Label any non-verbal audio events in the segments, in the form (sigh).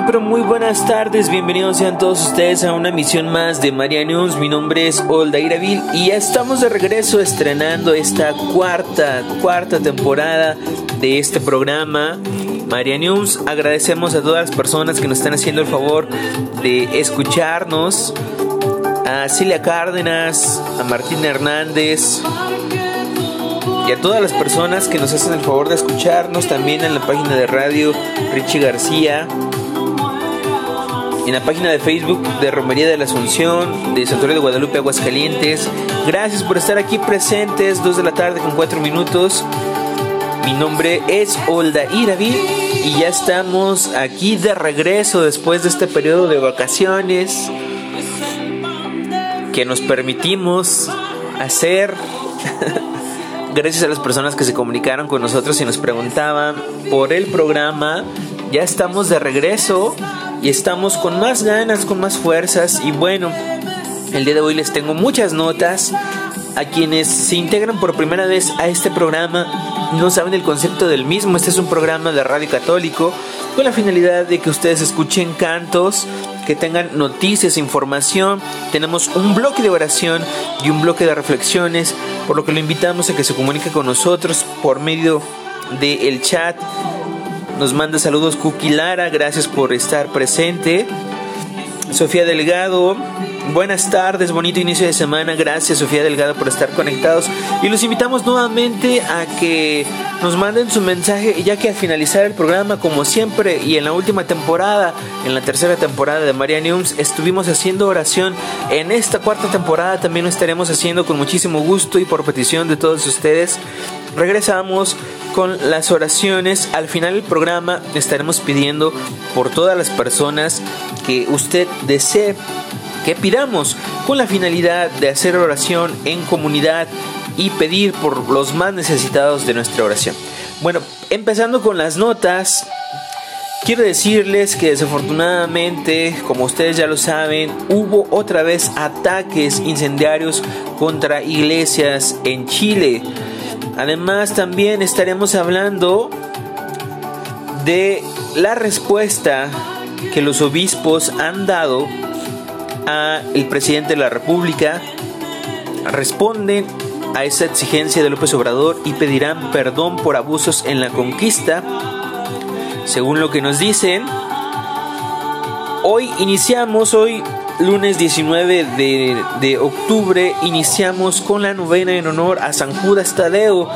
muy pero muy buenas tardes, bienvenidos sean todos ustedes a una emisión más de María News. Mi nombre es Oldaira Vil y ya estamos de regreso estrenando esta cuarta, cuarta temporada de este programa. María News, agradecemos a todas las personas que nos están haciendo el favor de escucharnos. A Cilia Cárdenas, a Martín Hernández, y a todas las personas que nos hacen el favor de escucharnos también en la página de radio Richie García, en la página de Facebook de Romería de la Asunción, de Santuario de Guadalupe Aguascalientes. Gracias por estar aquí presentes, 2 de la tarde con 4 minutos. Mi nombre es Olda Iravi y ya estamos aquí de regreso después de este periodo de vacaciones que nos permitimos hacer (laughs) gracias a las personas que se comunicaron con nosotros y nos preguntaban por el programa. Ya estamos de regreso y estamos con más ganas, con más fuerzas y bueno, el día de hoy les tengo muchas notas. A quienes se integran por primera vez a este programa no saben el concepto del mismo. Este es un programa de radio católico con la finalidad de que ustedes escuchen cantos, que tengan noticias, información. Tenemos un bloque de oración y un bloque de reflexiones, por lo que lo invitamos a que se comunique con nosotros por medio del el chat. Nos manda saludos Cookie Lara, gracias por estar presente. Sofía Delgado, buenas tardes, bonito inicio de semana, gracias Sofía Delgado por estar conectados y los invitamos nuevamente a que nos manden su mensaje ya que al finalizar el programa como siempre y en la última temporada, en la tercera temporada de María News estuvimos haciendo oración, en esta cuarta temporada también lo estaremos haciendo con muchísimo gusto y por petición de todos ustedes. Regresamos con las oraciones. Al final del programa estaremos pidiendo por todas las personas que usted desee que pidamos con la finalidad de hacer oración en comunidad y pedir por los más necesitados de nuestra oración. Bueno, empezando con las notas, quiero decirles que desafortunadamente, como ustedes ya lo saben, hubo otra vez ataques incendiarios contra iglesias en Chile. Además, también estaremos hablando de la respuesta que los obispos han dado a el presidente de la República. Responden a esa exigencia de López Obrador y pedirán perdón por abusos en la conquista. Según lo que nos dicen, hoy iniciamos, hoy lunes 19 de, de, octubre, iniciamos con la novena en honor a San Judas Tadeo.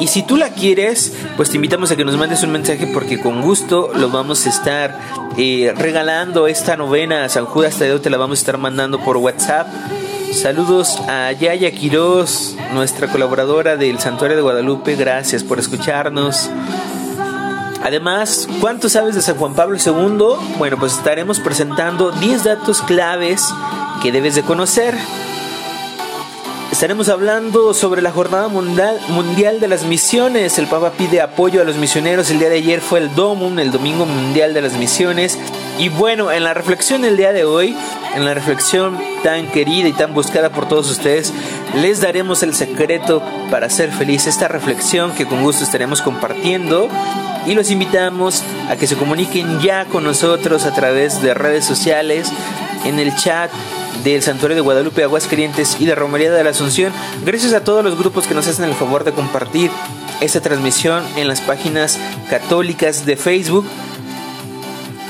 Y si tú la quieres, pues te invitamos a que nos mandes un mensaje porque con gusto lo vamos a estar eh, regalando esta novena a San Judas Tadeo, te la vamos a estar mandando por WhatsApp. Saludos a Yaya Quiroz, nuestra colaboradora del Santuario de Guadalupe. Gracias por escucharnos. Además, ¿cuánto sabes de San Juan Pablo II? Bueno, pues estaremos presentando 10 datos claves que debes de conocer. Estaremos hablando sobre la Jornada mundial, de las Misiones. El Papa pide apoyo a los misioneros. El día de ayer fue el Domum, el Domingo Mundial de las Misiones. Y bueno, en la reflexión del día de hoy, en la reflexión tan querida y tan buscada por todos ustedes, les daremos el secreto para ser feliz. Esta reflexión que con gusto estaremos compartiendo y los invitamos a que se comuniquen ya con nosotros a través de redes sociales, en el chat del Santuario de Guadalupe, Aguascalientes y de Romería de la Asunción. Gracias a todos los grupos que nos hacen el favor de compartir esta transmisión en las páginas católicas de Facebook.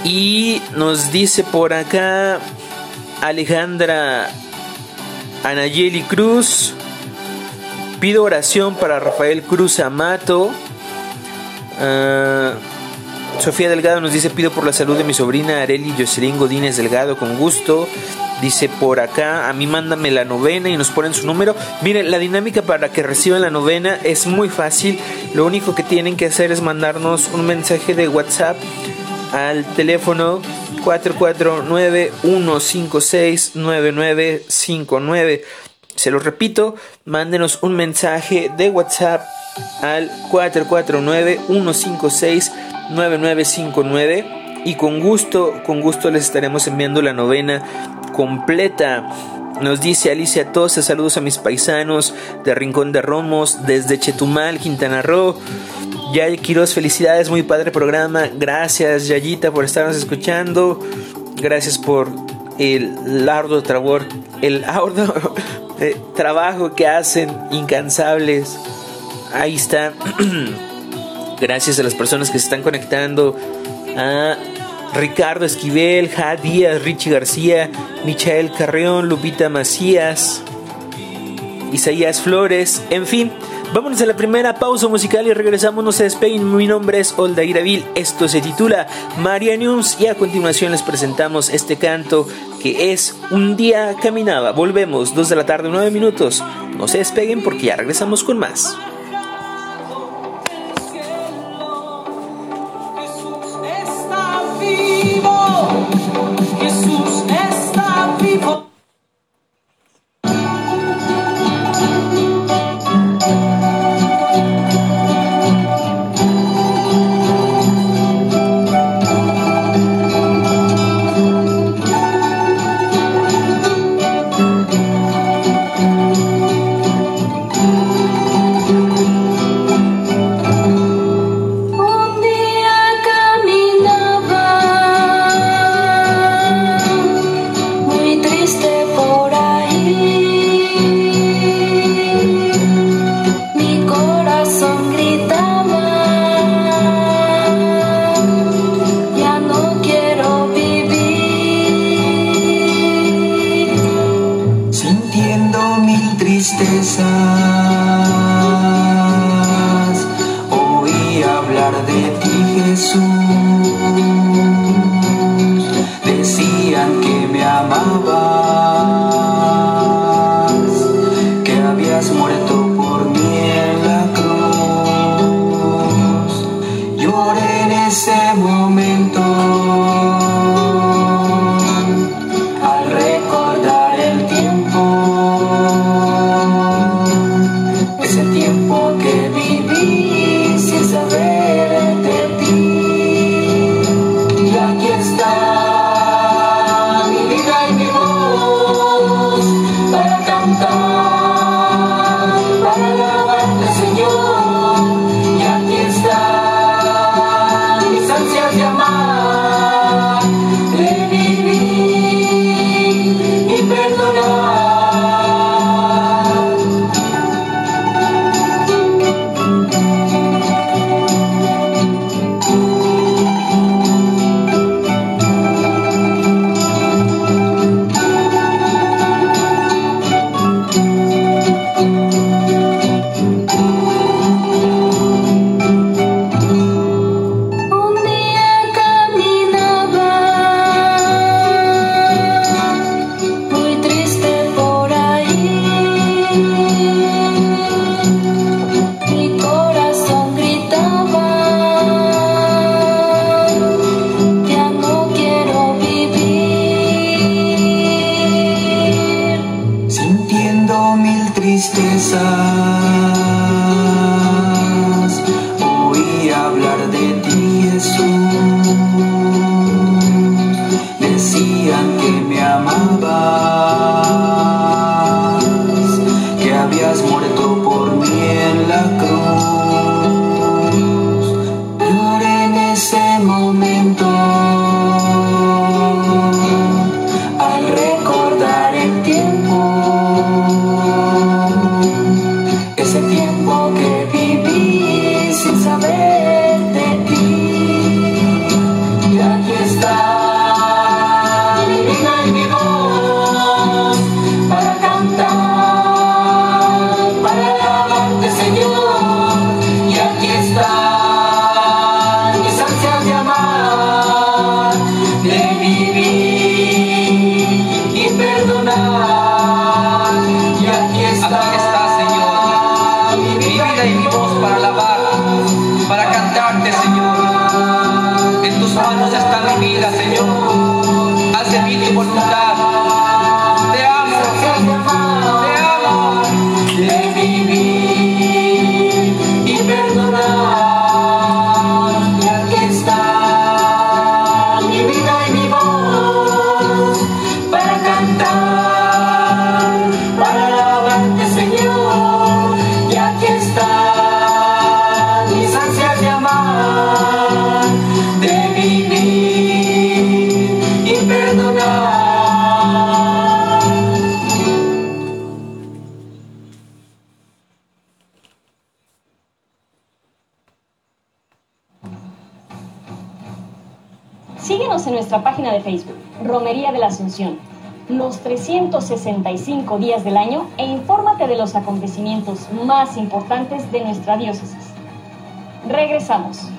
Y nos dice por acá Alejandra Anayeli Cruz. Pido oración para Rafael Cruz Amato. Uh, Sofía Delgado nos dice, pido por la salud de mi sobrina Areli Jocelyn Godínez Delgado, con gusto. Dice por acá, a mí mándame la novena y nos ponen su número. Miren, la dinámica para que reciban la novena es muy fácil. Lo único que tienen que hacer es mandarnos un mensaje de WhatsApp al teléfono 449-156-9959. Se lo repito, mándenos un mensaje de WhatsApp al 449-156-9959 y con gusto, con gusto les estaremos enviando la novena completa. Nos dice Alicia Tosa, saludos a mis paisanos de Rincón de Romos, desde Chetumal, Quintana Roo. Yaya Quiroz, felicidades, muy padre programa. Gracias, Yayita, por estarnos escuchando. Gracias por el arduo trabajo, el arduo (laughs) eh, trabajo que hacen, incansables. Ahí está. (clears throat) Gracias a las personas que se están conectando. Ricardo Esquivel, Ja Díaz, Richie García, Michael Carreón, Lupita Macías, Isaías Flores, en fin. Vámonos a la primera pausa musical y regresamos, no se despeguen. Mi nombre es Oldair Avil, esto se titula Marianiums y a continuación les presentamos este canto que es Un día caminaba. Volvemos, 2 de la tarde, 9 minutos. No se despeguen porque ya regresamos con más. 365 días del año e infórmate de los acontecimientos más importantes de nuestra diócesis. Regresamos.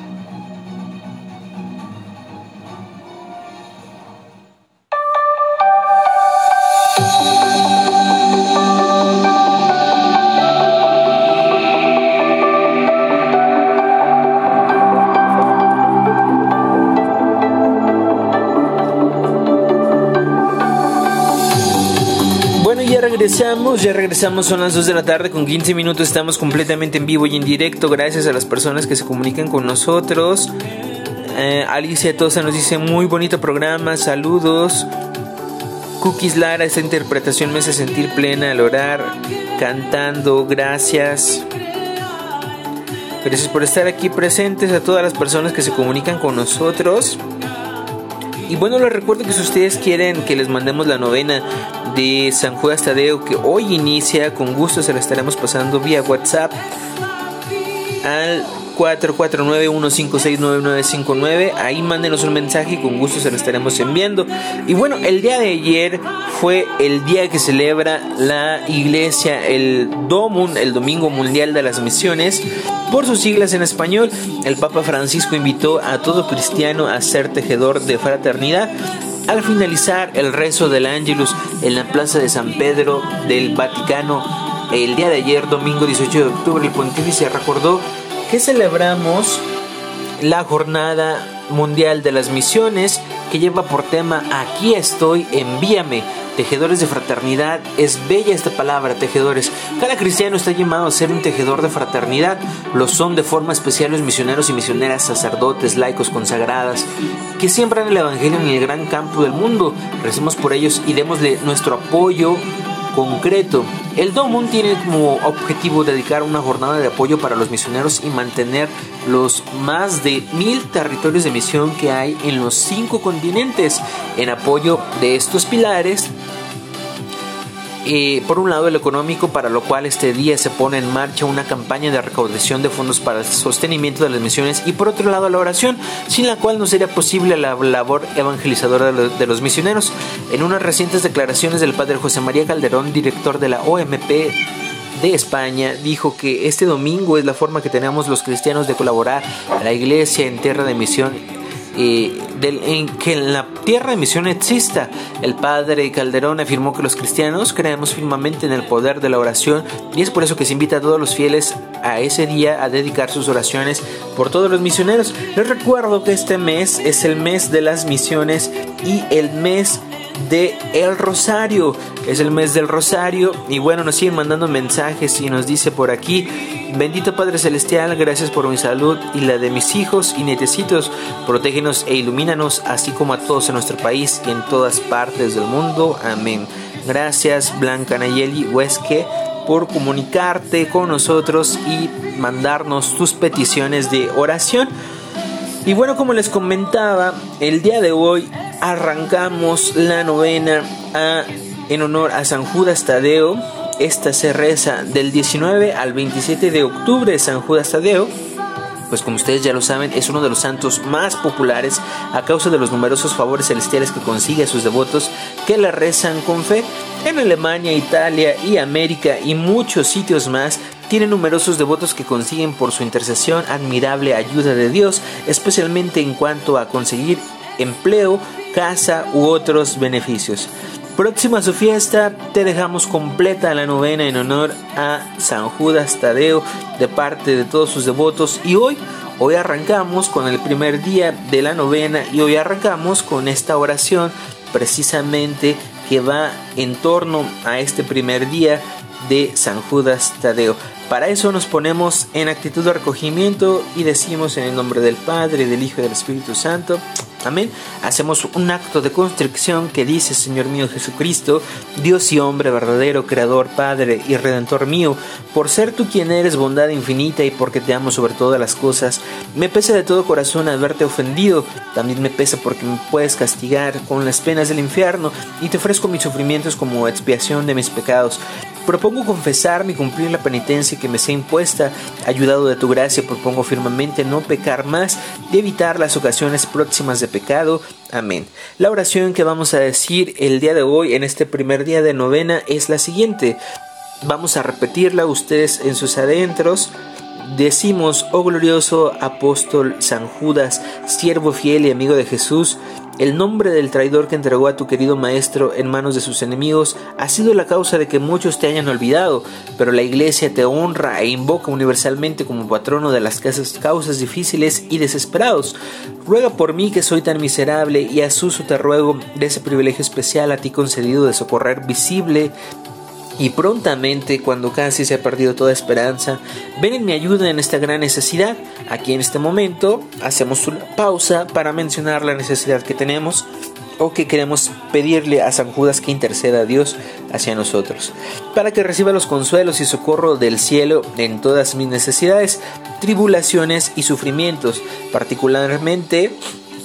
Ya regresamos, son las 2 de la tarde con 15 minutos, estamos completamente en vivo y en directo, gracias a las personas que se comunican con nosotros. Eh, Alicia Tosa nos dice muy bonito programa, saludos. Cookies Lara, esta interpretación me hace sentir plena al orar, cantando, gracias. Gracias por estar aquí presentes a todas las personas que se comunican con nosotros. Y bueno, les recuerdo que si ustedes quieren que les mandemos la novena de San Juan Tadeo que hoy inicia. Con gusto se la estaremos pasando vía WhatsApp al 449-156-9959. Ahí mándenos un mensaje y con gusto se lo estaremos enviando. Y bueno, el día de ayer fue el día que celebra la iglesia, el DOMUN, el Domingo Mundial de las Misiones. Por sus siglas en español, el Papa Francisco invitó a todo cristiano a ser tejedor de fraternidad al finalizar el rezo del Ángelus en la plaza de San Pedro del Vaticano, el día de ayer, domingo 18 de octubre, el pontífice recordó que celebramos la Jornada Mundial de las Misiones que lleva por tema Aquí estoy, envíame tejedores de fraternidad. Es bella esta palabra, tejedores. Cada cristiano está llamado a ser un tejedor de fraternidad. Lo son de forma especial los misioneros y misioneras, sacerdotes, laicos, consagradas, que siembran el Evangelio en el gran campo del mundo. Recemos por ellos y démosle nuestro apoyo concreto. El DOMUN tiene como objetivo dedicar una jornada de apoyo para los misioneros y mantener los más de mil territorios de misión que hay en los cinco continentes. En apoyo de estos pilares, por un lado el económico, para lo cual este día se pone en marcha una campaña de recaudación de fondos para el sostenimiento de las misiones, y por otro lado la oración, sin la cual no sería posible la labor evangelizadora de los misioneros. En unas recientes declaraciones del padre José María Calderón, director de la OMP, de España dijo que este domingo es la forma que tenemos los cristianos de colaborar a la iglesia en tierra de misión en que en la tierra de misión exista. El padre Calderón afirmó que los cristianos creemos firmemente en el poder de la oración y es por eso que se invita a todos los fieles a ese día a dedicar sus oraciones por todos los misioneros. Les recuerdo que este mes es el mes de las misiones y el mes de El Rosario. Es el mes del Rosario y bueno, nos siguen mandando mensajes y nos dice por aquí, bendito Padre Celestial, gracias por mi salud y la de mis hijos y nietecitos, protégenos e ilumínanos, así como a todos en nuestro país y en todas partes del mundo. Amén. Gracias Blanca Nayeli Huesque por comunicarte con nosotros y mandarnos tus peticiones de oración. Y bueno, como les comentaba, el día de hoy arrancamos la novena en honor a San Judas Tadeo. Esta se reza del 19 al 27 de octubre, San Judas Tadeo pues como ustedes ya lo saben, es uno de los santos más populares a causa de los numerosos favores celestiales que consigue a sus devotos que la rezan con fe. En Alemania, Italia y América y muchos sitios más tiene numerosos devotos que consiguen por su intercesión admirable ayuda de Dios, especialmente en cuanto a conseguir empleo, casa u otros beneficios. Próxima a su fiesta, te dejamos completa la novena en honor a San Judas Tadeo de parte de todos sus devotos y hoy Hoy arrancamos con el primer día de la novena y hoy arrancamos con esta oración precisamente que va en torno a este primer día de San Judas Tadeo. Para eso nos ponemos en actitud de recogimiento y decimos en el nombre del Padre, del Hijo y del Espíritu Santo. Amén. Hacemos un acto de constricción que dice, Señor mío Jesucristo, Dios y hombre verdadero, Creador, Padre y Redentor mío, por ser tú quien eres bondad infinita y porque te amo sobre todas las cosas, me pesa de todo corazón haberte ofendido, también me pesa porque me puedes castigar con las penas del infierno y te ofrezco mis sufrimientos como expiación de mis pecados Propongo confesarme y cumplir la penitencia que me sea impuesta. Ayudado de tu gracia, propongo firmemente no pecar más y evitar las ocasiones próximas de pecado. Amén. La oración que vamos a decir el día de hoy, en este primer día de novena, es la siguiente. Vamos a repetirla ustedes en sus adentros. Decimos, oh glorioso apóstol San Judas, siervo fiel y amigo de Jesús, el nombre del traidor que entregó a tu querido maestro en manos de sus enemigos ha sido la causa de que muchos te hayan olvidado, pero la iglesia te honra e invoca universalmente como patrono de las causas difíciles y desesperados. Ruega por mí que soy tan miserable y a Suso te ruego de ese privilegio especial a ti concedido de socorrer visible y prontamente, cuando casi se ha perdido toda esperanza, ven en mi ayuda en esta gran necesidad. Aquí en este momento hacemos una pausa para mencionar la necesidad que tenemos o que queremos pedirle a San Judas que interceda a Dios hacia nosotros, para que reciba los consuelos y socorro del cielo en todas mis necesidades, tribulaciones y sufrimientos. Particularmente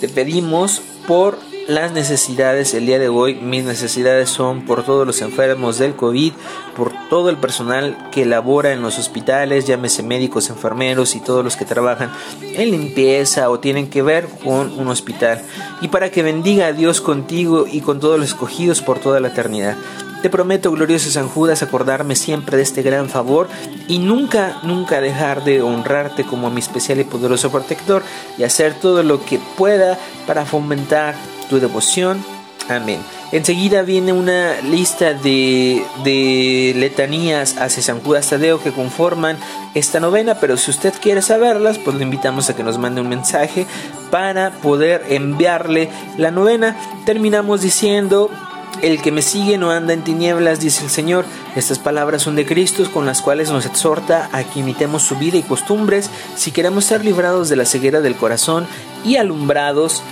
te pedimos por las necesidades el día de hoy, mis necesidades son por todos los enfermos del COVID, por todo el personal que labora en los hospitales, llámese médicos, enfermeros y todos los que trabajan en limpieza o tienen que ver con un hospital, y para que bendiga a Dios contigo y con todos los escogidos por toda la eternidad. Te prometo, glorioso San Judas, acordarme siempre de este gran favor y nunca, nunca dejar de honrarte como mi especial y poderoso protector y hacer todo lo que pueda para fomentar tu devoción. Amén. Enseguida viene una lista de, de, letanías hacia San Judas Tadeo que conforman esta novena, pero si usted quiere saberlas, pues le invitamos a que nos mande un mensaje para poder enviarle la novena. Terminamos diciendo, el que me sigue no anda en tinieblas, dice el Señor. Estas palabras son de Cristo con las cuales nos exhorta a que imitemos su vida y costumbres si queremos ser librados de la ceguera del corazón y alumbrados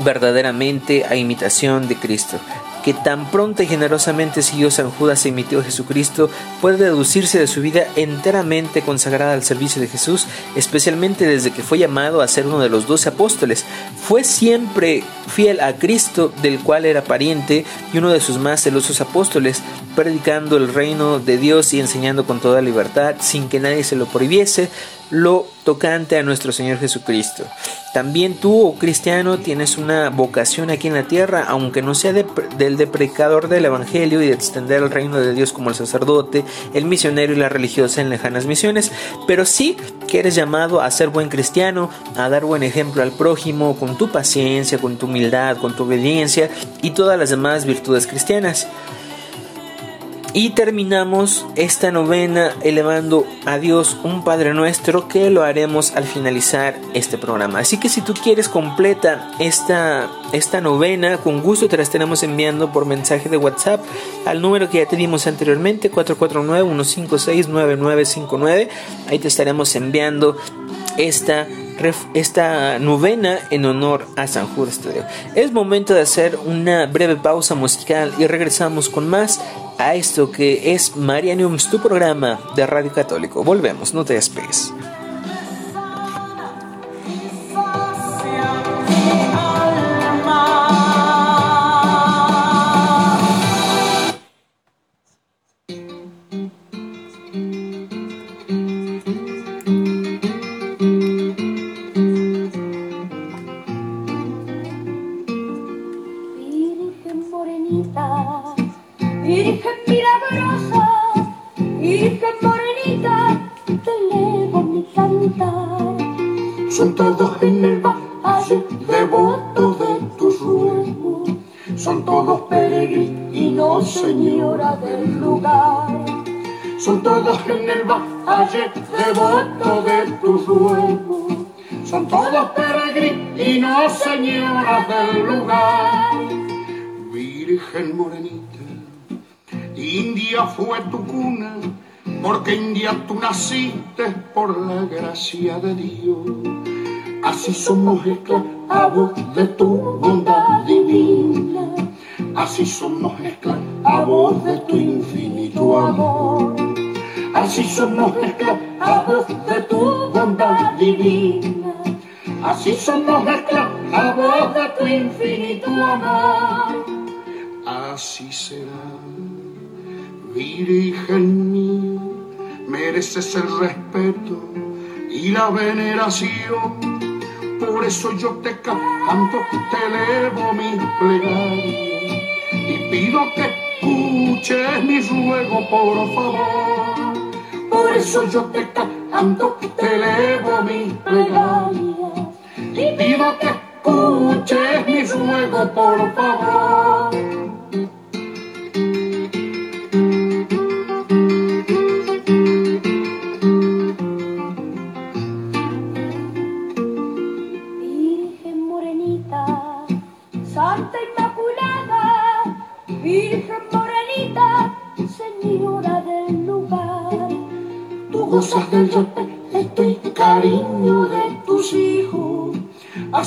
verdaderamente a imitación de Cristo. Que tan pronto y generosamente siguió San Judas e imitó a Jesucristo, puede deducirse de su vida enteramente consagrada al servicio de Jesús, especialmente desde que fue llamado a ser uno de los doce apóstoles. Fue siempre fiel a Cristo, del cual era pariente, y uno de sus más celosos apóstoles, predicando el reino de Dios y enseñando con toda libertad, sin que nadie se lo prohibiese, lo tocante a nuestro Señor Jesucristo. También tú, oh cristiano, tienes una vocación aquí en la tierra, aunque no sea del deprecador del Evangelio y de extender el reino de Dios como el sacerdote, el misionero y la religiosa en lejanas misiones, pero sí que eres llamado a ser buen cristiano, a dar buen ejemplo al prójimo con tu paciencia, con tu humildad, con tu obediencia y todas las demás virtudes cristianas. Y terminamos esta novena elevando a Dios un Padre Nuestro que lo haremos al finalizar este programa. Así que si tú quieres completa esta, esta novena, con gusto te la estaremos enviando por mensaje de WhatsApp al número que ya te dimos anteriormente, 449-156-9959. Ahí te estaremos enviando esta esta novena en honor a San Judas Tadeo. Es momento de hacer una breve pausa musical y regresamos con más a esto que es Marianium, tu programa de Radio Católico. Volvemos, no te despegues. Porque India tú naciste por la gracia de Dios. Así somos esclavos de tu bondad divina, así somos esclavos de tu infinito amor. Así somos esclavos de tu bondad divina. Así somos esclavos de tu infinito amor. Así será. Virgen mía, mereces el respeto y la veneración. Por eso yo te canto, te elevo mi plegaria y pido que escuches mi ruego, por favor. Por eso yo te canto, te elevo mi plegaria y pido que escuches mi ruego, por favor.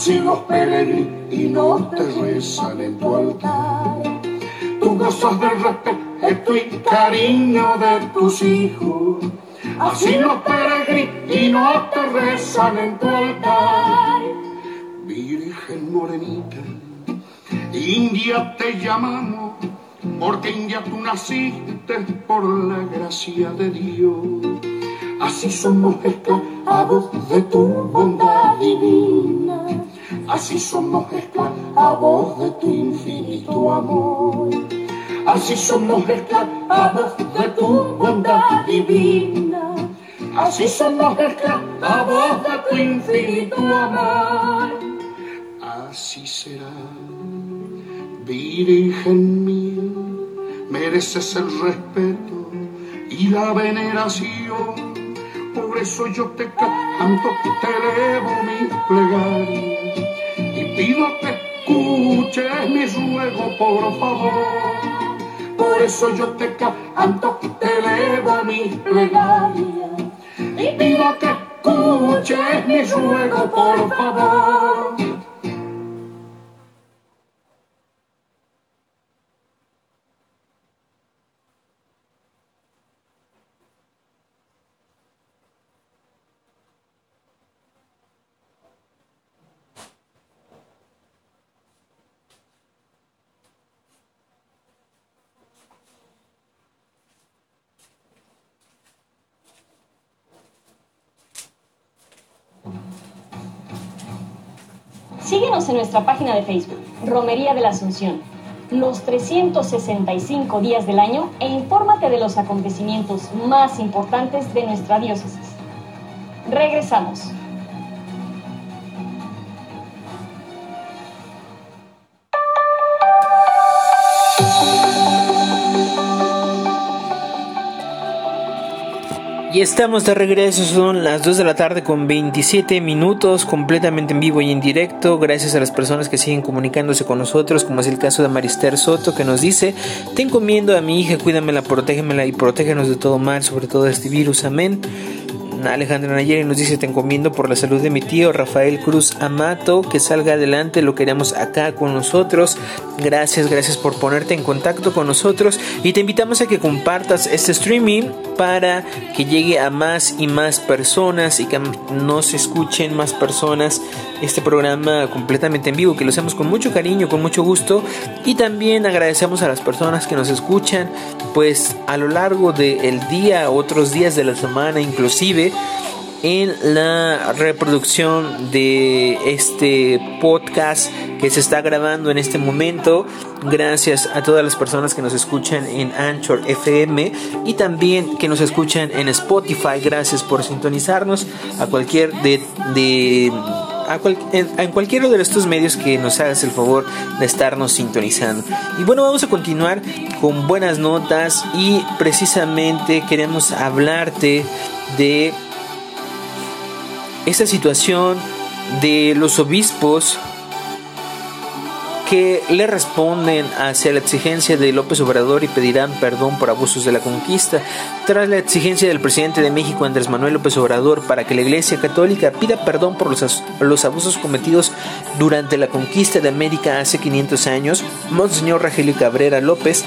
Así los peregrinos te rezan en tu altar. Tú gozas del respeto y cariño de tus hijos. Así los peregrinos te rezan en tu altar. Virgen morenita, India te llamamos, porque India tú naciste por la gracia de Dios Así somos esclavos de tu. Así somos esclavos de tu infinito amor. Así somos esclavos de tu bondad divina. Así somos esclavos de tu infinito amor. Así será, Virgen mía, mereces el respeto y la veneración por eso yo te canto, te elevo mi plegaria pido que escuches mi ruego, por favor. Por eso yo te canto, te elevo mi plegaria y pido que escuches mi ruego, por favor. Síguenos en nuestra página de Facebook, Romería de la Asunción, los 365 días del año e infórmate de los acontecimientos más importantes de nuestra diócesis. Regresamos. Y estamos de regreso, son las 2 de la tarde con 27 minutos, completamente en vivo y en directo. Gracias a las personas que siguen comunicándose con nosotros, como es el caso de Marister Soto, que nos dice: Te encomiendo a mi hija, cuídamela, protégemela y protégenos de todo mal, sobre todo de este virus. Amén. Alejandra Nayeri nos dice, te encomiendo por la salud de mi tío Rafael Cruz Amato, que salga adelante, lo queremos acá con nosotros. Gracias, gracias por ponerte en contacto con nosotros y te invitamos a que compartas este streaming para que llegue a más y más personas y que nos escuchen más personas este programa completamente en vivo, que lo hacemos con mucho cariño, con mucho gusto y también agradecemos a las personas que nos escuchan pues a lo largo del día, otros días de la semana inclusive en la reproducción de este podcast que se está grabando en este momento. Gracias a todas las personas que nos escuchan en Anchor FM y también que nos escuchan en Spotify. Gracias por sintonizarnos a cualquier de, de en, cualquiera de estos medios que nos hagas el favor de estarnos sintonizando. Y bueno, vamos a continuar con buenas notas y precisamente queremos hablarte de esta situación de los obispos que le responden hacia la exigencia de López Obrador y pedirán perdón por abusos de la conquista, tras la exigencia del presidente de México Andrés Manuel López Obrador para que la Iglesia Católica pida perdón por los, los abusos cometidos durante la conquista de América hace 500 años, Monseñor Rogelio Cabrera López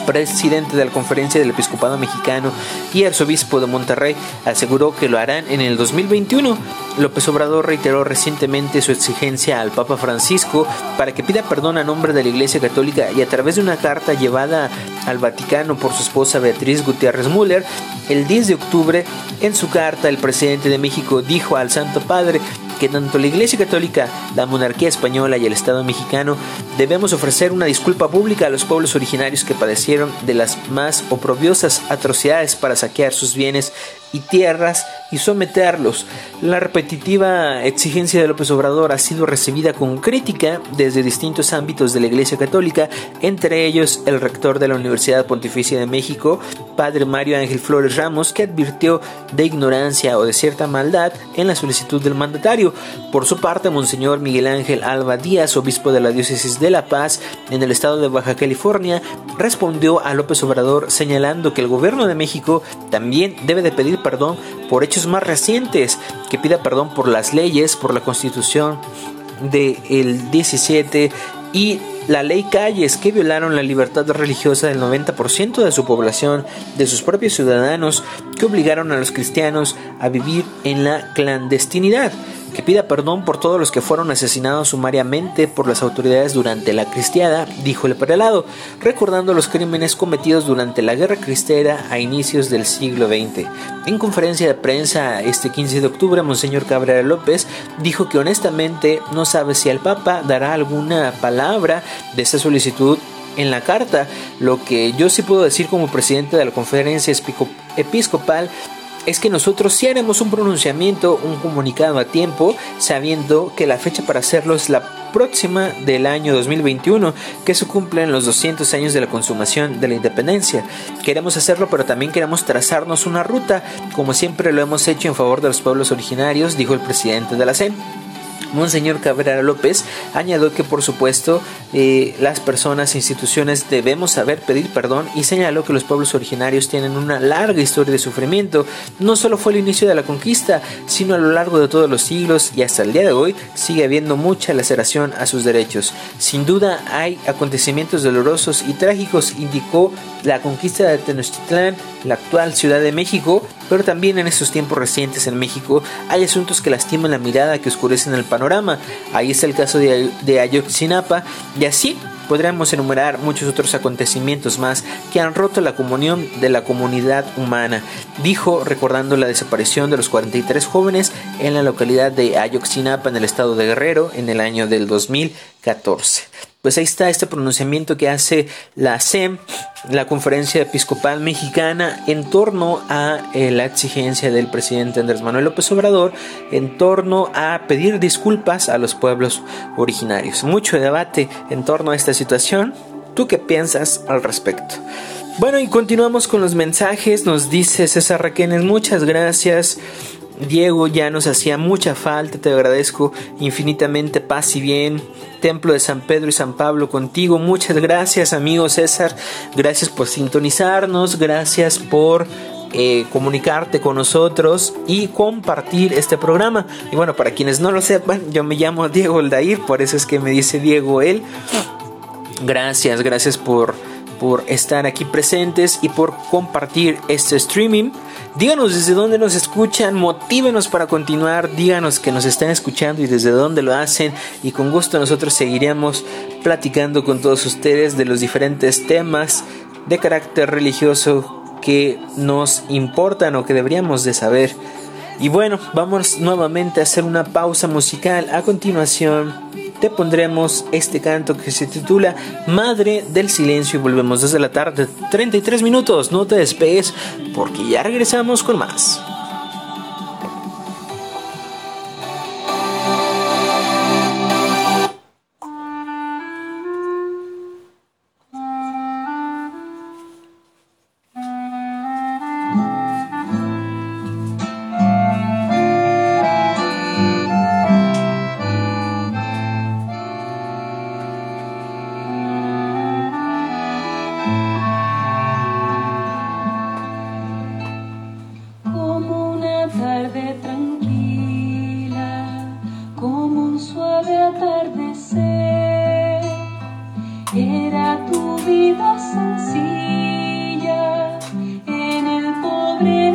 presidente de la Conferencia del Episcopado Mexicano y arzobispo de Monterrey, aseguró que lo harán en el 2021. López Obrador reiteró recientemente su exigencia al Papa Francisco para que pida perdón a nombre de la Iglesia Católica y a través de una carta llevada al Vaticano por su esposa Beatriz Gutiérrez Müller, el 10 de octubre, en su carta, el presidente de México dijo al Santo Padre que tanto la Iglesia Católica, la monarquía española y el Estado mexicano debemos ofrecer una disculpa pública a los pueblos originarios que padecieron de las más oprobiosas atrocidades para saquear sus bienes y tierras y someterlos. La repetitiva exigencia de López Obrador ha sido recibida con crítica desde distintos ámbitos de la Iglesia Católica, entre ellos el rector de la Universidad Pontificia de México, Padre Mario Ángel Flores Ramos, que advirtió de ignorancia o de cierta maldad en la solicitud del mandatario. Por su parte, Monseñor Miguel Ángel Alba Díaz, obispo de la diócesis de La Paz en el estado de Baja California, respondió a López Obrador señalando que el gobierno de México también debe de pedir perdón por hechos más recientes, que pida perdón por las leyes, por la constitución del el 17 y la ley Calles que violaron la libertad religiosa del 90% de su población, de sus propios ciudadanos, que obligaron a los cristianos a vivir en la clandestinidad que pida perdón por todos los que fueron asesinados sumariamente por las autoridades durante la cristiada, dijo el prelado, recordando los crímenes cometidos durante la guerra cristera a inicios del siglo XX. En conferencia de prensa este 15 de octubre, Monseñor Cabrera López dijo que honestamente no sabe si el Papa dará alguna palabra de esta solicitud en la carta. Lo que yo sí puedo decir como presidente de la conferencia episcopal es que nosotros sí haremos un pronunciamiento, un comunicado a tiempo, sabiendo que la fecha para hacerlo es la próxima del año 2021, que se cumplen los 200 años de la consumación de la independencia. Queremos hacerlo, pero también queremos trazarnos una ruta, como siempre lo hemos hecho en favor de los pueblos originarios, dijo el presidente de la CEN. Monseñor Cabrera López añadió que por supuesto eh, las personas e instituciones debemos saber pedir perdón y señaló que los pueblos originarios tienen una larga historia de sufrimiento. No solo fue el inicio de la conquista, sino a lo largo de todos los siglos y hasta el día de hoy sigue habiendo mucha laceración a sus derechos. Sin duda hay acontecimientos dolorosos y trágicos, indicó la conquista de Tenochtitlán, la actual Ciudad de México, pero también en estos tiempos recientes en México hay asuntos que lastiman la mirada, que oscurecen el panorama. Ahí está el caso de, de Ayotzinapa y así podríamos enumerar muchos otros acontecimientos más que han roto la comunión de la comunidad humana, dijo recordando la desaparición de los 43 jóvenes en la localidad de Ayotzinapa en el estado de Guerrero en el año del 2014 pues ahí está este pronunciamiento que hace la SEM, la Conferencia Episcopal Mexicana, en torno a eh, la exigencia del presidente Andrés Manuel López Obrador, en torno a pedir disculpas a los pueblos originarios. Mucho debate en torno a esta situación. ¿Tú qué piensas al respecto? Bueno, y continuamos con los mensajes. Nos dice César Raquenes, muchas gracias. Diego, ya nos hacía mucha falta, te agradezco infinitamente paz y bien. Templo de San Pedro y San Pablo contigo. Muchas gracias, amigo César. Gracias por sintonizarnos, gracias por eh, comunicarte con nosotros y compartir este programa. Y bueno, para quienes no lo sepan, yo me llamo Diego Aldair, por eso es que me dice Diego él. Gracias, gracias por, por estar aquí presentes y por compartir este streaming. Díganos desde dónde nos escuchan, motívenos para continuar, díganos que nos están escuchando y desde dónde lo hacen y con gusto nosotros seguiremos platicando con todos ustedes de los diferentes temas de carácter religioso que nos importan o que deberíamos de saber. Y bueno, vamos nuevamente a hacer una pausa musical. A continuación, te pondremos este canto que se titula Madre del Silencio y volvemos desde la tarde 33 minutos. No te despegues porque ya regresamos con más. me.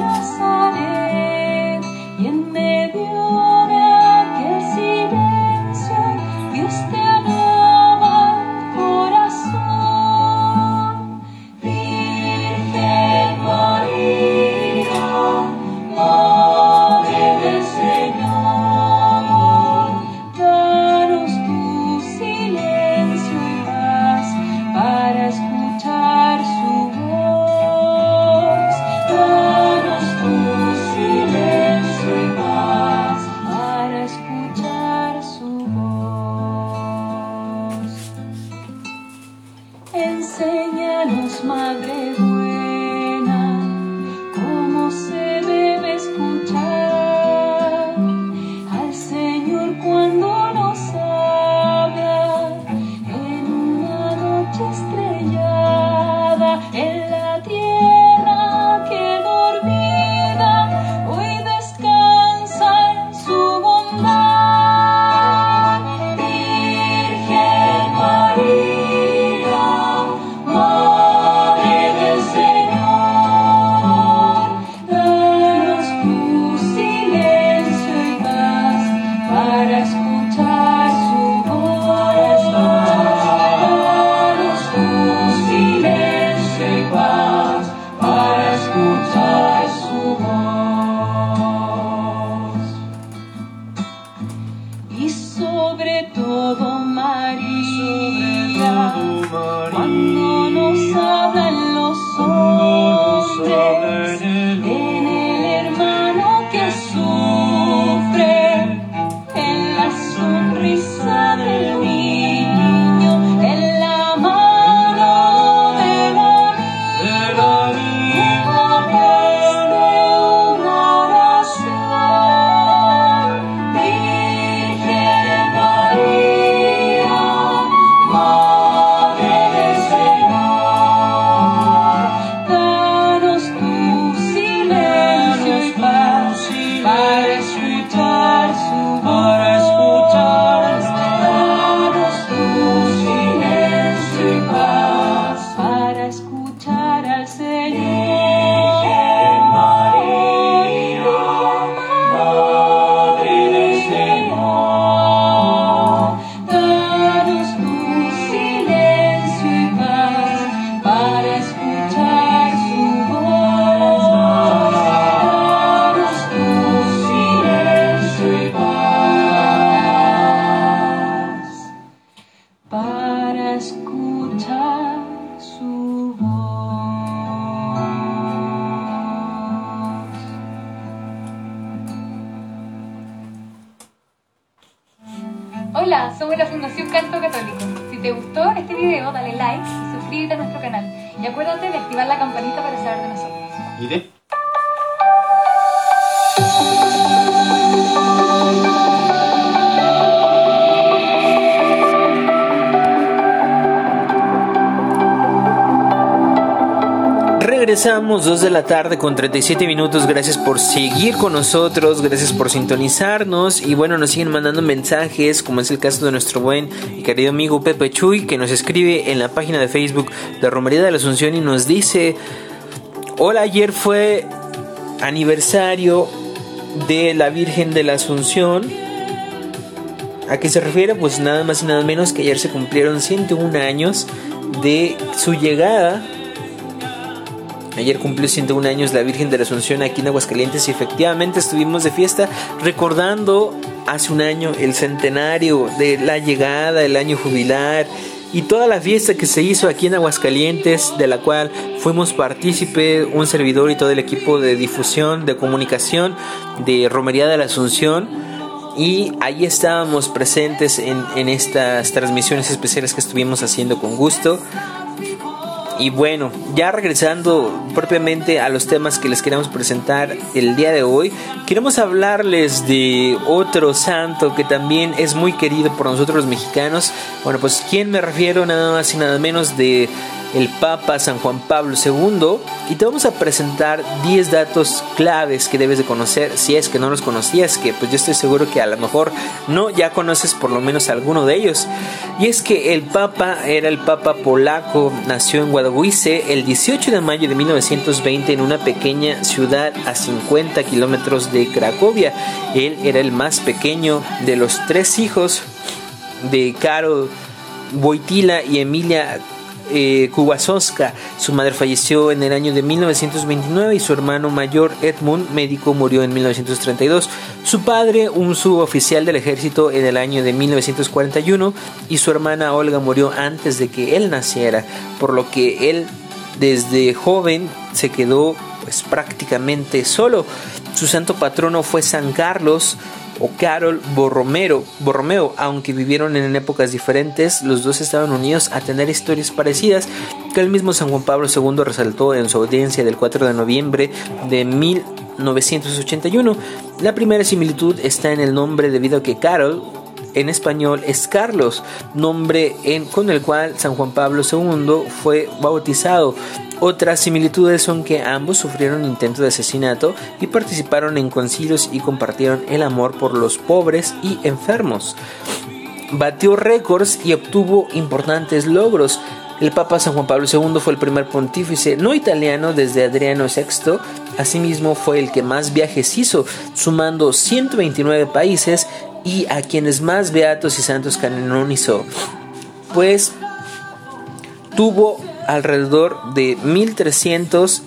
Regresamos 2 de la tarde con 37 minutos. Gracias por seguir con nosotros, gracias por sintonizarnos. Y bueno, nos siguen mandando mensajes, como es el caso de nuestro buen y querido amigo Pepe Chuy, que nos escribe en la página de Facebook de Romería de la Asunción y nos dice: Hola, ayer fue aniversario de la Virgen de la Asunción. ¿A qué se refiere? Pues nada más y nada menos que ayer se cumplieron 101 años de su llegada Ayer cumplió 101 años la Virgen de la Asunción aquí en Aguascalientes y efectivamente estuvimos de fiesta recordando hace un año el centenario de la llegada, el año jubilar y toda la fiesta que se hizo aquí en Aguascalientes, de la cual fuimos partícipe, un servidor y todo el equipo de difusión, de comunicación de Romería de la Asunción. Y ahí estábamos presentes en, en estas transmisiones especiales que estuvimos haciendo con gusto. Y bueno, ya regresando propiamente a los temas que les queremos presentar el día de hoy, queremos hablarles de otro santo que también es muy querido por nosotros los mexicanos. Bueno, pues ¿quién me refiero? Nada más y nada menos de el Papa San Juan Pablo II y te vamos a presentar 10 datos claves que debes de conocer si es que no los conocías, que pues yo estoy seguro que a lo mejor no ya conoces por lo menos alguno de ellos. Y es que el Papa era el Papa polaco, nació en Guadalupe el 18 de mayo de 1920 en una pequeña ciudad a 50 kilómetros de Cracovia. Él era el más pequeño de los tres hijos de Karol Wojtyla y Emilia eh, Su madre falleció en el año de 1929 y su hermano mayor Edmund, médico, murió en 1932. Su padre, un suboficial del ejército, en el año de 1941 y su hermana Olga murió antes de que él naciera, por lo que él desde joven se quedó pues prácticamente solo. Su santo patrono fue San Carlos, o Carol Borromero, Borromeo, aunque vivieron en épocas diferentes, los dos estaban unidos a tener historias parecidas que el mismo San Juan Pablo II resaltó en su audiencia del 4 de noviembre de 1981. La primera similitud está en el nombre debido a que Carol en español es Carlos, nombre con el cual San Juan Pablo II fue bautizado. Otras similitudes son que ambos sufrieron intentos de asesinato y participaron en concilios y compartieron el amor por los pobres y enfermos. Batió récords y obtuvo importantes logros. El Papa San Juan Pablo II fue el primer pontífice no italiano desde Adriano VI. Asimismo fue el que más viajes hizo, sumando 129 países y a quienes más beatos y santos canonizó, pues tuvo alrededor de 1300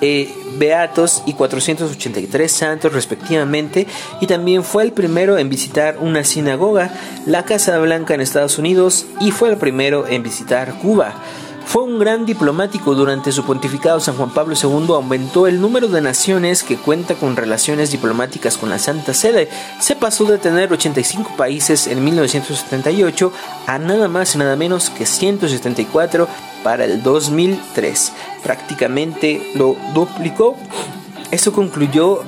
eh, beatos y 483 santos respectivamente y también fue el primero en visitar una sinagoga, la Casa Blanca en Estados Unidos y fue el primero en visitar Cuba. Fue un gran diplomático durante su pontificado. San Juan Pablo II aumentó el número de naciones que cuenta con relaciones diplomáticas con la Santa Sede. Se pasó de tener 85 países en 1978 a nada más y nada menos que 174 para el 2003. Prácticamente lo duplicó. Eso concluyó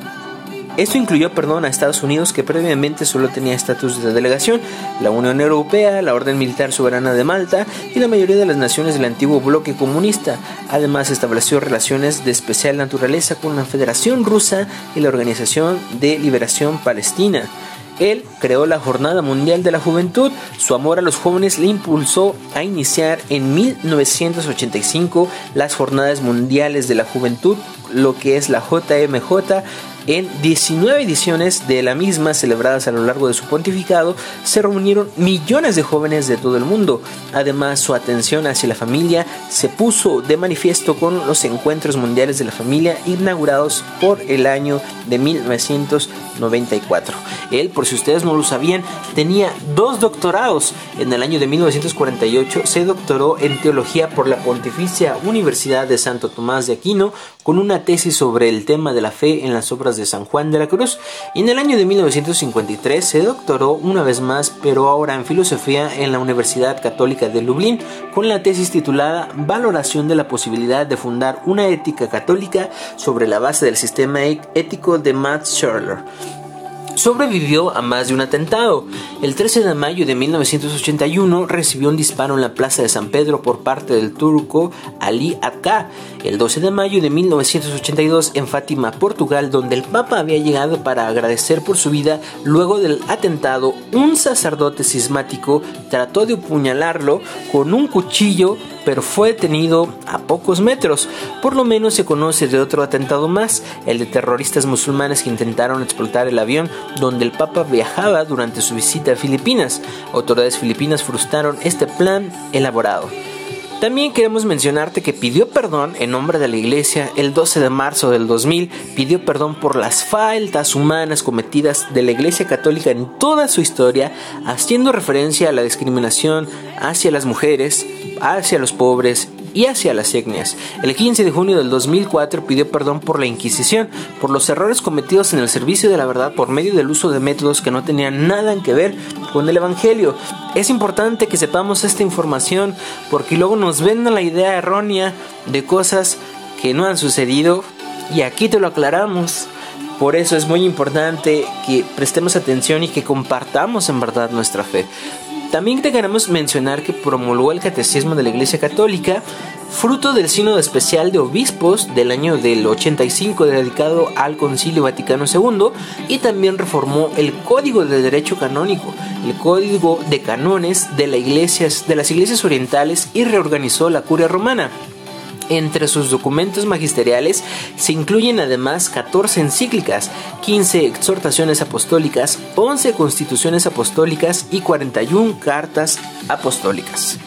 esto incluyó, perdón, a Estados Unidos, que previamente solo tenía estatus de delegación, la Unión Europea, la Orden Militar Soberana de Malta y la mayoría de las naciones del antiguo bloque comunista. Además, estableció relaciones de especial naturaleza con la Federación Rusa y la Organización de Liberación Palestina. Él creó la Jornada Mundial de la Juventud. Su amor a los jóvenes le impulsó a iniciar en 1985 las Jornadas Mundiales de la Juventud, lo que es la JMJ, en 19 ediciones de la misma celebradas a lo largo de su pontificado, se reunieron millones de jóvenes de todo el mundo. Además, su atención hacia la familia se puso de manifiesto con los encuentros mundiales de la familia inaugurados por el año de 1994. Él, por si ustedes no lo sabían, tenía dos doctorados. En el año de 1948 se doctoró en teología por la Pontificia Universidad de Santo Tomás de Aquino con una tesis sobre el tema de la fe en las obras de San Juan de la Cruz y en el año de 1953 se doctoró una vez más, pero ahora en filosofía en la Universidad Católica de Lublin con la tesis titulada Valoración de la posibilidad de fundar una ética católica sobre la base del sistema ético de Max Scherler sobrevivió a más de un atentado. El 13 de mayo de 1981 recibió un disparo en la plaza de San Pedro por parte del turco Ali Akka. El 12 de mayo de 1982 en Fátima, Portugal, donde el Papa había llegado para agradecer por su vida, luego del atentado, un sacerdote cismático trató de apuñalarlo con un cuchillo pero fue detenido a pocos metros. Por lo menos se conoce de otro atentado más, el de terroristas musulmanes que intentaron explotar el avión donde el Papa viajaba durante su visita a Filipinas. Autoridades filipinas frustraron este plan elaborado. También queremos mencionarte que pidió perdón en nombre de la Iglesia el 12 de marzo del 2000, pidió perdón por las faltas humanas cometidas de la Iglesia Católica en toda su historia, haciendo referencia a la discriminación hacia las mujeres, hacia los pobres y hacia las etnias. El 15 de junio del 2004 pidió perdón por la Inquisición, por los errores cometidos en el servicio de la verdad por medio del uso de métodos que no tenían nada que ver con el Evangelio. Es importante que sepamos esta información porque luego nos venden la idea errónea de cosas que no han sucedido y aquí te lo aclaramos. Por eso es muy importante que prestemos atención y que compartamos en verdad nuestra fe. También te queremos mencionar que promulgó el Catecismo de la Iglesia Católica, fruto del Sínodo Especial de Obispos del año del 85 dedicado al Concilio Vaticano II y también reformó el Código de Derecho Canónico, el Código de Canones de, de las Iglesias Orientales y reorganizó la Curia Romana. Entre sus documentos magisteriales se incluyen además 14 encíclicas, 15 exhortaciones apostólicas, 11 constituciones apostólicas y 41 cartas apostólicas.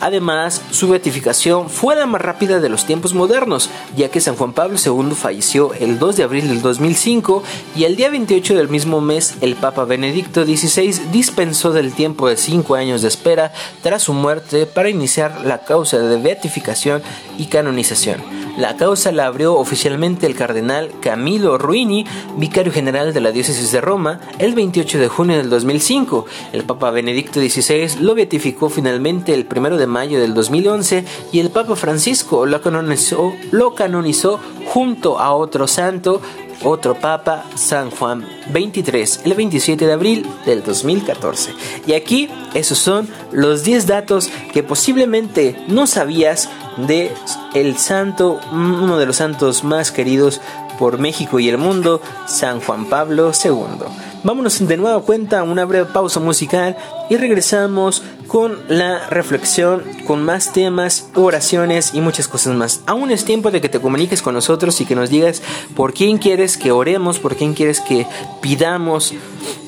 Además, su beatificación fue la más rápida de los tiempos modernos, ya que San Juan Pablo II falleció el 2 de abril del 2005 y el día 28 del mismo mes el Papa Benedicto XVI dispensó del tiempo de cinco años de espera tras su muerte para iniciar la causa de beatificación y canonización. La causa la abrió oficialmente el cardenal Camilo Ruini, vicario general de la diócesis de Roma, el 28 de junio del 2005. El Papa Benedicto XVI lo beatificó finalmente el 1 de mayo del 2011 y el Papa Francisco lo canonizó, lo canonizó junto a otro santo, otro Papa, San Juan 23, el 27 de abril del 2014. Y aquí esos son los 10 datos que posiblemente no sabías de el santo, uno de los santos más queridos por México y el mundo, San Juan Pablo II. Vámonos de nuevo a cuenta, una breve pausa musical y regresamos con la reflexión, con más temas, oraciones y muchas cosas más. Aún es tiempo de que te comuniques con nosotros y que nos digas por quién quieres que oremos, por quién quieres que pidamos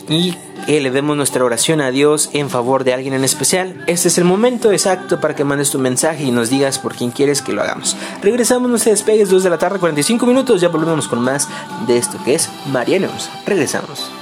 y elevemos nuestra oración a Dios en favor de alguien en especial. Este es el momento exacto para que mandes tu mensaje y nos digas por quién quieres que lo hagamos. Regresamos, no se despegues, 2 de la tarde, 45 minutos, ya volvemos con más de esto que es Marianos. Regresamos.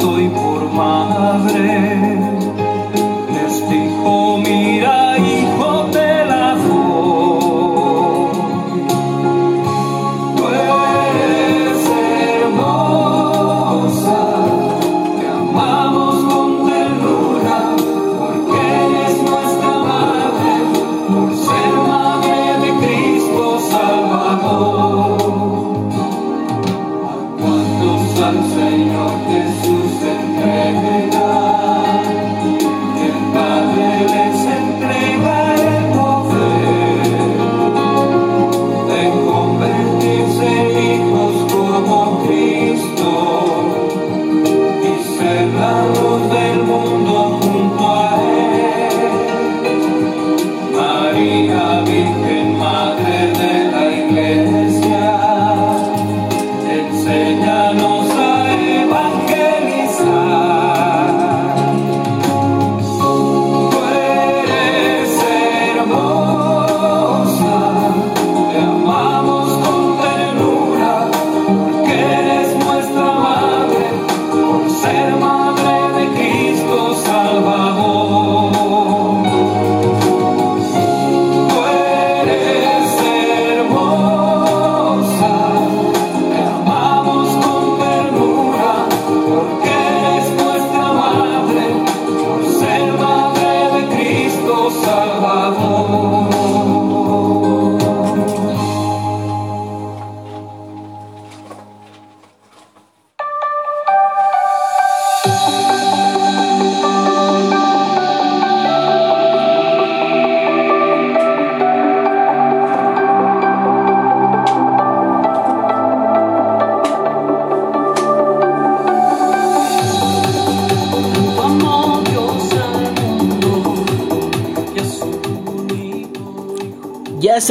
Jesús entrega.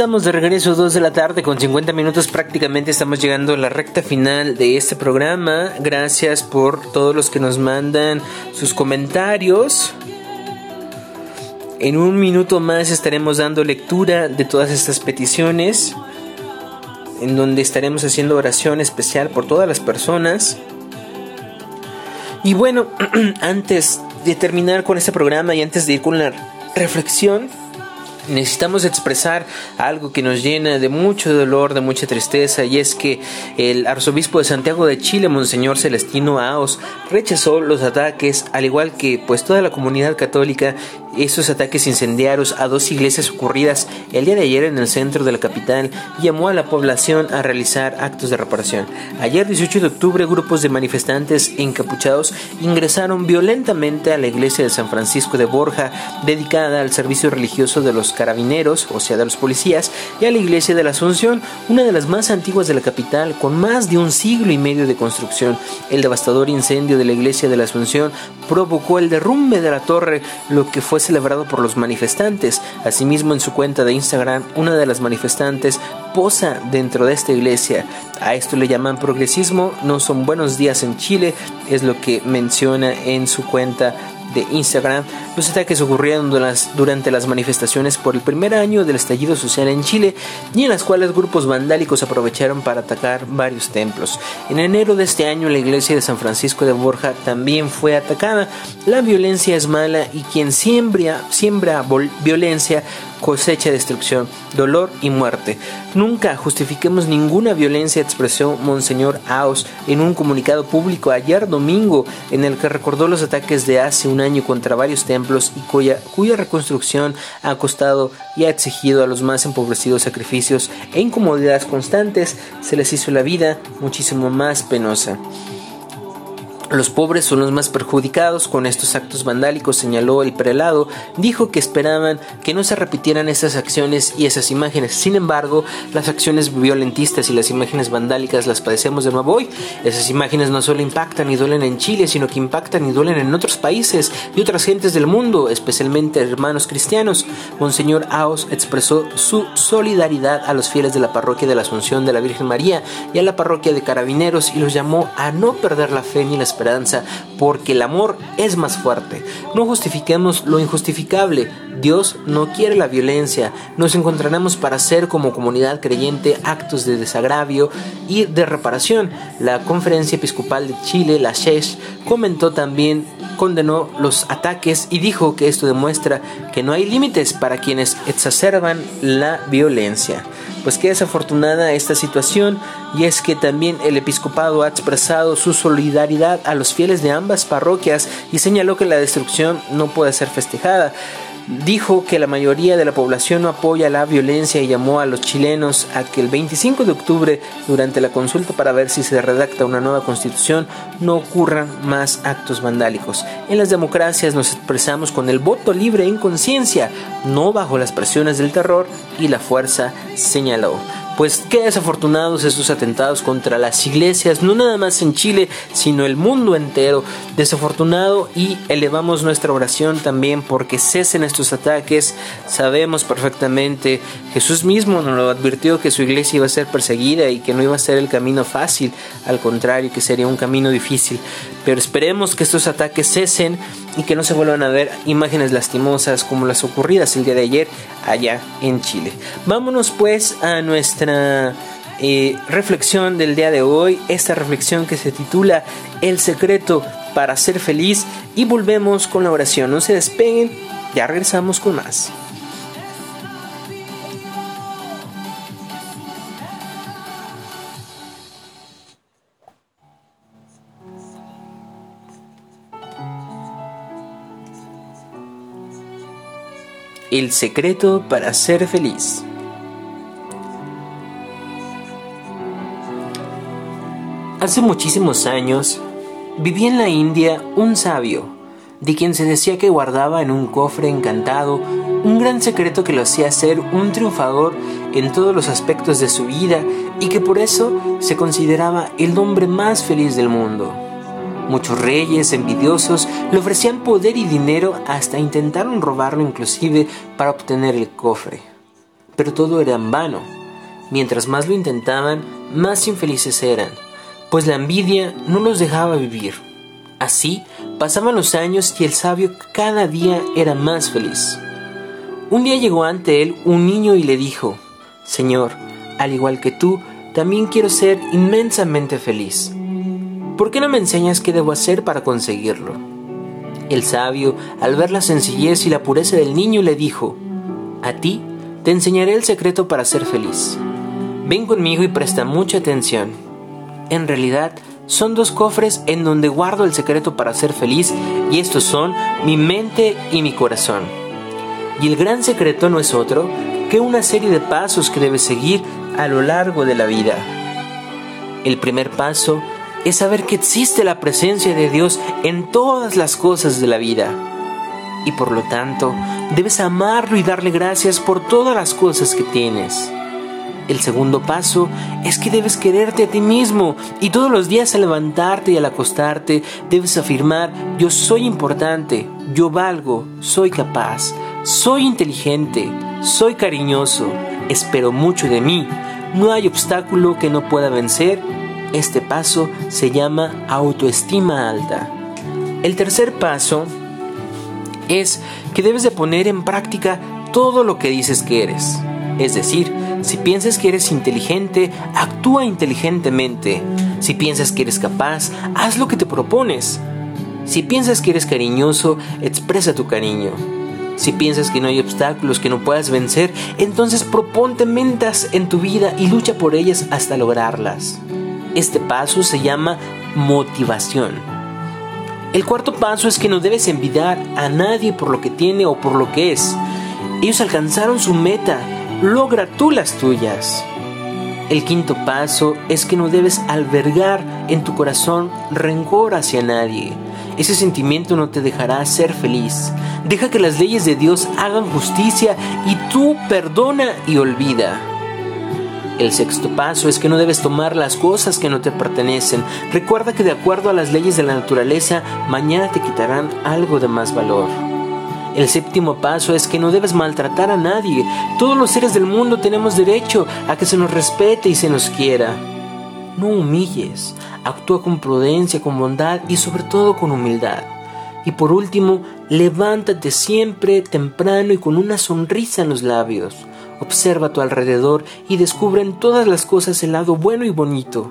Estamos de regreso, 2 de la tarde con 50 minutos prácticamente estamos llegando a la recta final de este programa. Gracias por todos los que nos mandan sus comentarios. En un minuto más estaremos dando lectura de todas estas peticiones, en donde estaremos haciendo oración especial por todas las personas. Y bueno, (clears throat) antes de terminar con este programa y antes de ir con la reflexión, necesitamos expresar algo que nos llena de mucho dolor, de mucha tristeza, y es que el arzobispo de Santiago de Chile, Monseñor Celestino Aos, rechazó los ataques, al igual que pues toda la comunidad católica esos ataques incendiarios a dos iglesias ocurridas el día de ayer en el centro de la capital llamó a la población a realizar actos de reparación. Ayer 18 de octubre grupos de manifestantes encapuchados ingresaron violentamente a la iglesia de San Francisco de Borja dedicada al servicio religioso de los carabineros, o sea de los policías, y a la iglesia de la Asunción, una de las más antiguas de la capital con más de un siglo y medio de construcción. El devastador incendio de la iglesia de la Asunción provocó el derrumbe de la torre, lo que fue celebrado por los manifestantes. Asimismo, en su cuenta de Instagram, una de las manifestantes posa dentro de esta iglesia. A esto le llaman progresismo, no son buenos días en Chile, es lo que menciona en su cuenta de Instagram, los ataques ocurrieron durante las manifestaciones por el primer año del estallido social en Chile y en las cuales grupos vandálicos aprovecharon para atacar varios templos. En enero de este año la iglesia de San Francisco de Borja también fue atacada. La violencia es mala y quien siembra, siembra violencia cosecha destrucción, dolor y muerte. Nunca justifiquemos ninguna violencia, expresó Monseñor Aos en un comunicado público ayer domingo en el que recordó los ataques de hace un año contra varios templos y cuya, cuya reconstrucción ha costado y ha exigido a los más empobrecidos sacrificios e incomodidades constantes, se les hizo la vida muchísimo más penosa. Los pobres son los más perjudicados con estos actos vandálicos, señaló el prelado. Dijo que esperaban que no se repitieran esas acciones y esas imágenes. Sin embargo, las acciones violentistas y las imágenes vandálicas las padecemos de nuevo hoy. Esas imágenes no solo impactan y duelen en Chile, sino que impactan y duelen en otros países y otras gentes del mundo, especialmente hermanos cristianos. Monseñor Aos expresó su solidaridad a los fieles de la parroquia de la Asunción de la Virgen María y a la parroquia de Carabineros y los llamó a no perder la fe ni la esperanza, porque el amor es más fuerte. No justifiquemos lo injustificable. Dios no quiere la violencia. Nos encontraremos para hacer como comunidad creyente actos de desagravio y de reparación. La Conferencia Episcopal de Chile, la SHESH, comentó también, condenó los ataques y dijo que esto demuestra que no hay límites para quienes exacerban la violencia. Pues qué desafortunada esta situación y es que también el episcopado ha expresado su solidaridad a los fieles de ambas parroquias y señaló que la destrucción no puede ser festejada dijo que la mayoría de la población no apoya la violencia y llamó a los chilenos a que el 25 de octubre, durante la consulta para ver si se redacta una nueva constitución, no ocurran más actos vandálicos. En las democracias nos expresamos con el voto libre en conciencia, no bajo las presiones del terror y la fuerza, señaló. Pues qué desafortunados estos atentados contra las iglesias, no nada más en Chile, sino el mundo entero. Desafortunado y elevamos nuestra oración también porque cesen estos ataques. Sabemos perfectamente, Jesús mismo nos lo advirtió que su iglesia iba a ser perseguida y que no iba a ser el camino fácil, al contrario, que sería un camino difícil. Pero esperemos que estos ataques cesen y que no se vuelvan a ver imágenes lastimosas como las ocurridas el día de ayer allá en Chile. Vámonos pues a nuestra eh, reflexión del día de hoy, esta reflexión que se titula El secreto para ser feliz y volvemos con la oración. No se despeguen, ya regresamos con más. El secreto para ser feliz. Hace muchísimos años vivía en la India un sabio, de quien se decía que guardaba en un cofre encantado un gran secreto que lo hacía ser un triunfador en todos los aspectos de su vida y que por eso se consideraba el hombre más feliz del mundo. Muchos reyes envidiosos le ofrecían poder y dinero hasta intentaron robarlo inclusive para obtener el cofre. pero todo era en vano. Mientras más lo intentaban, más infelices eran, pues la envidia no los dejaba vivir. Así pasaban los años y el sabio cada día era más feliz. Un día llegó ante él un niño y le dijo, Señor, al igual que tú, también quiero ser inmensamente feliz. ¿Por qué no me enseñas qué debo hacer para conseguirlo? El sabio, al ver la sencillez y la pureza del niño, le dijo, A ti te enseñaré el secreto para ser feliz. Ven conmigo y presta mucha atención. En realidad, son dos cofres en donde guardo el secreto para ser feliz y estos son mi mente y mi corazón. Y el gran secreto no es otro que una serie de pasos que debes seguir a lo largo de la vida. El primer paso es saber que existe la presencia de Dios en todas las cosas de la vida y por lo tanto debes amarlo y darle gracias por todas las cosas que tienes. El segundo paso es que debes quererte a ti mismo y todos los días al levantarte y al acostarte debes afirmar yo soy importante, yo valgo, soy capaz, soy inteligente, soy cariñoso, espero mucho de mí, no hay obstáculo que no pueda vencer. Este paso se llama autoestima alta. El tercer paso es que debes de poner en práctica todo lo que dices que eres. Es decir, si piensas que eres inteligente, actúa inteligentemente. Si piensas que eres capaz, haz lo que te propones. Si piensas que eres cariñoso, expresa tu cariño. Si piensas que no hay obstáculos que no puedas vencer, entonces proponte mentas en tu vida y lucha por ellas hasta lograrlas. Este paso se llama motivación. El cuarto paso es que no debes envidiar a nadie por lo que tiene o por lo que es. Ellos alcanzaron su meta, logra tú las tuyas. El quinto paso es que no debes albergar en tu corazón rencor hacia nadie. Ese sentimiento no te dejará ser feliz. Deja que las leyes de Dios hagan justicia y tú perdona y olvida. El sexto paso es que no debes tomar las cosas que no te pertenecen. Recuerda que de acuerdo a las leyes de la naturaleza, mañana te quitarán algo de más valor. El séptimo paso es que no debes maltratar a nadie. Todos los seres del mundo tenemos derecho a que se nos respete y se nos quiera. No humilles, actúa con prudencia, con bondad y sobre todo con humildad. Y por último, levántate siempre temprano y con una sonrisa en los labios. Observa a tu alrededor y descubre en todas las cosas el lado bueno y bonito.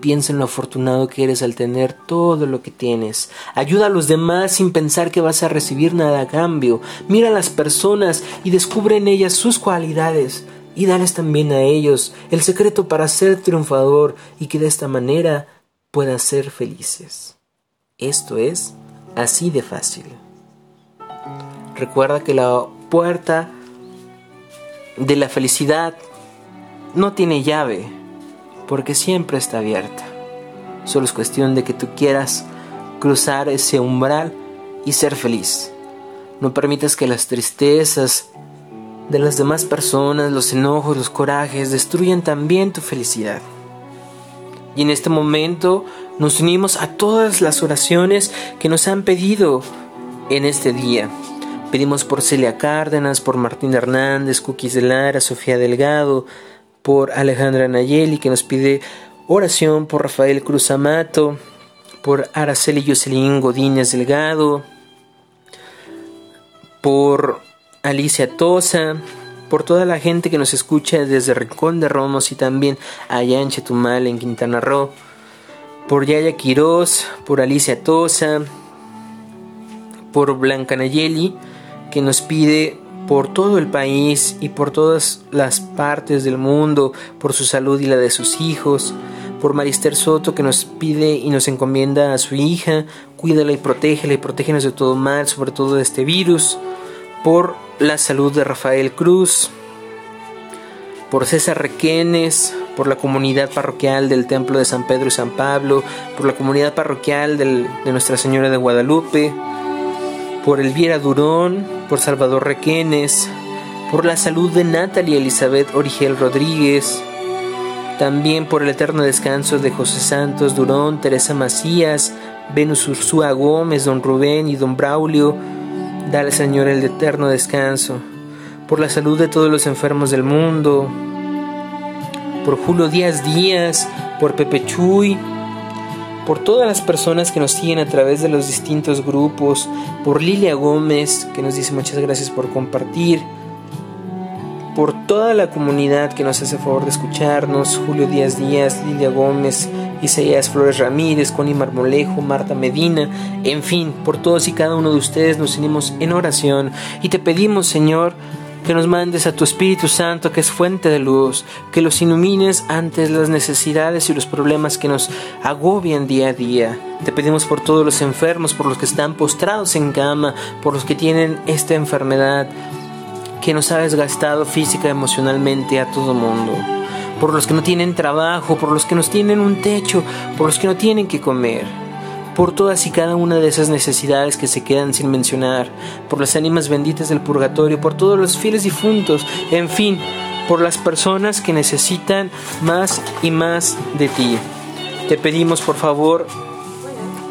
Piensa en lo afortunado que eres al tener todo lo que tienes. Ayuda a los demás sin pensar que vas a recibir nada a cambio. Mira a las personas y descubre en ellas sus cualidades y dales también a ellos el secreto para ser triunfador y que de esta manera puedan ser felices. Esto es así de fácil. Recuerda que la puerta de la felicidad no tiene llave, porque siempre está abierta. Solo es cuestión de que tú quieras cruzar ese umbral y ser feliz. No permitas que las tristezas de las demás personas, los enojos, los corajes, destruyan también tu felicidad. Y en este momento nos unimos a todas las oraciones que nos han pedido en este día. Pedimos por Celia Cárdenas, por Martín Hernández, Cookies de Lara, Sofía Delgado, por Alejandra Nayeli, que nos pide oración por Rafael Cruz Amato, por Araceli Jocelyn Godínez Delgado, por Alicia Tosa, por toda la gente que nos escucha desde Rincón de Romos y también allá en Chetumal, en Quintana Roo, por Yaya Quiroz, por Alicia Tosa, por Blanca Nayeli, que nos pide por todo el país y por todas las partes del mundo, por su salud y la de sus hijos, por Marister Soto que nos pide y nos encomienda a su hija, cuídala y protégela y protégenos de todo mal, sobre todo de este virus, por la salud de Rafael Cruz, por César Requenes, por la comunidad parroquial del Templo de San Pedro y San Pablo, por la comunidad parroquial de Nuestra Señora de Guadalupe, por Elvira Durón, por Salvador Requenes, por la salud de Natalie Elizabeth Origel Rodríguez, también por el eterno descanso de José Santos Durón, Teresa Macías, Venus Ursúa Gómez, don Rubén y don Braulio, dale Señor el eterno descanso, por la salud de todos los enfermos del mundo, por Julio Díaz Díaz, por Pepe Chuy, por todas las personas que nos siguen a través de los distintos grupos, por Lilia Gómez, que nos dice muchas gracias por compartir, por toda la comunidad que nos hace favor de escucharnos, Julio Díaz Díaz, Lilia Gómez, Isaías Flores Ramírez, Connie Marmolejo, Marta Medina, en fin, por todos y cada uno de ustedes nos unimos en oración y te pedimos, Señor, que nos mandes a tu Espíritu Santo, que es fuente de luz, que los ilumines ante las necesidades y los problemas que nos agobian día a día. Te pedimos por todos los enfermos, por los que están postrados en cama, por los que tienen esta enfermedad que nos ha desgastado física y emocionalmente a todo mundo por los que no tienen trabajo, por los que no tienen un techo, por los que no tienen que comer, por todas y cada una de esas necesidades que se quedan sin mencionar, por las ánimas benditas del purgatorio, por todos los fieles difuntos, en fin, por las personas que necesitan más y más de ti. Te pedimos por favor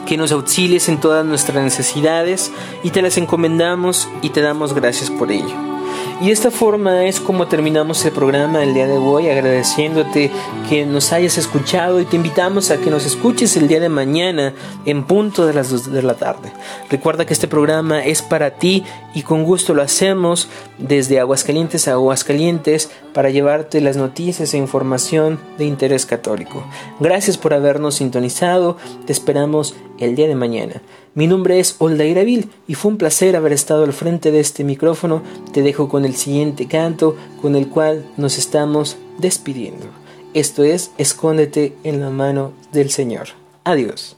que nos auxilies en todas nuestras necesidades y te las encomendamos y te damos gracias por ello. Y esta forma es como terminamos el programa el día de hoy, agradeciéndote que nos hayas escuchado y te invitamos a que nos escuches el día de mañana en punto de las 2 de la tarde. Recuerda que este programa es para ti y con gusto lo hacemos desde Aguascalientes a Aguascalientes para llevarte las noticias e información de interés católico. Gracias por habernos sintonizado, te esperamos el día de mañana. Mi nombre es Oldaira Vil y fue un placer haber estado al frente de este micrófono. Te dejo con el siguiente canto con el cual nos estamos despidiendo. Esto es Escóndete en la mano del Señor. Adiós.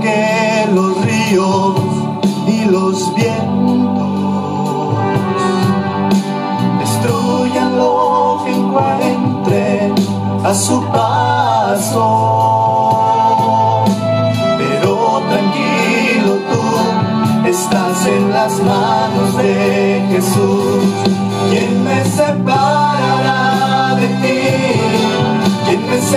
que los ríos y los vientos destruyan lo que encuentre a su paso. Pero tranquilo tú estás en las manos de Jesús. ¿Quién me separa?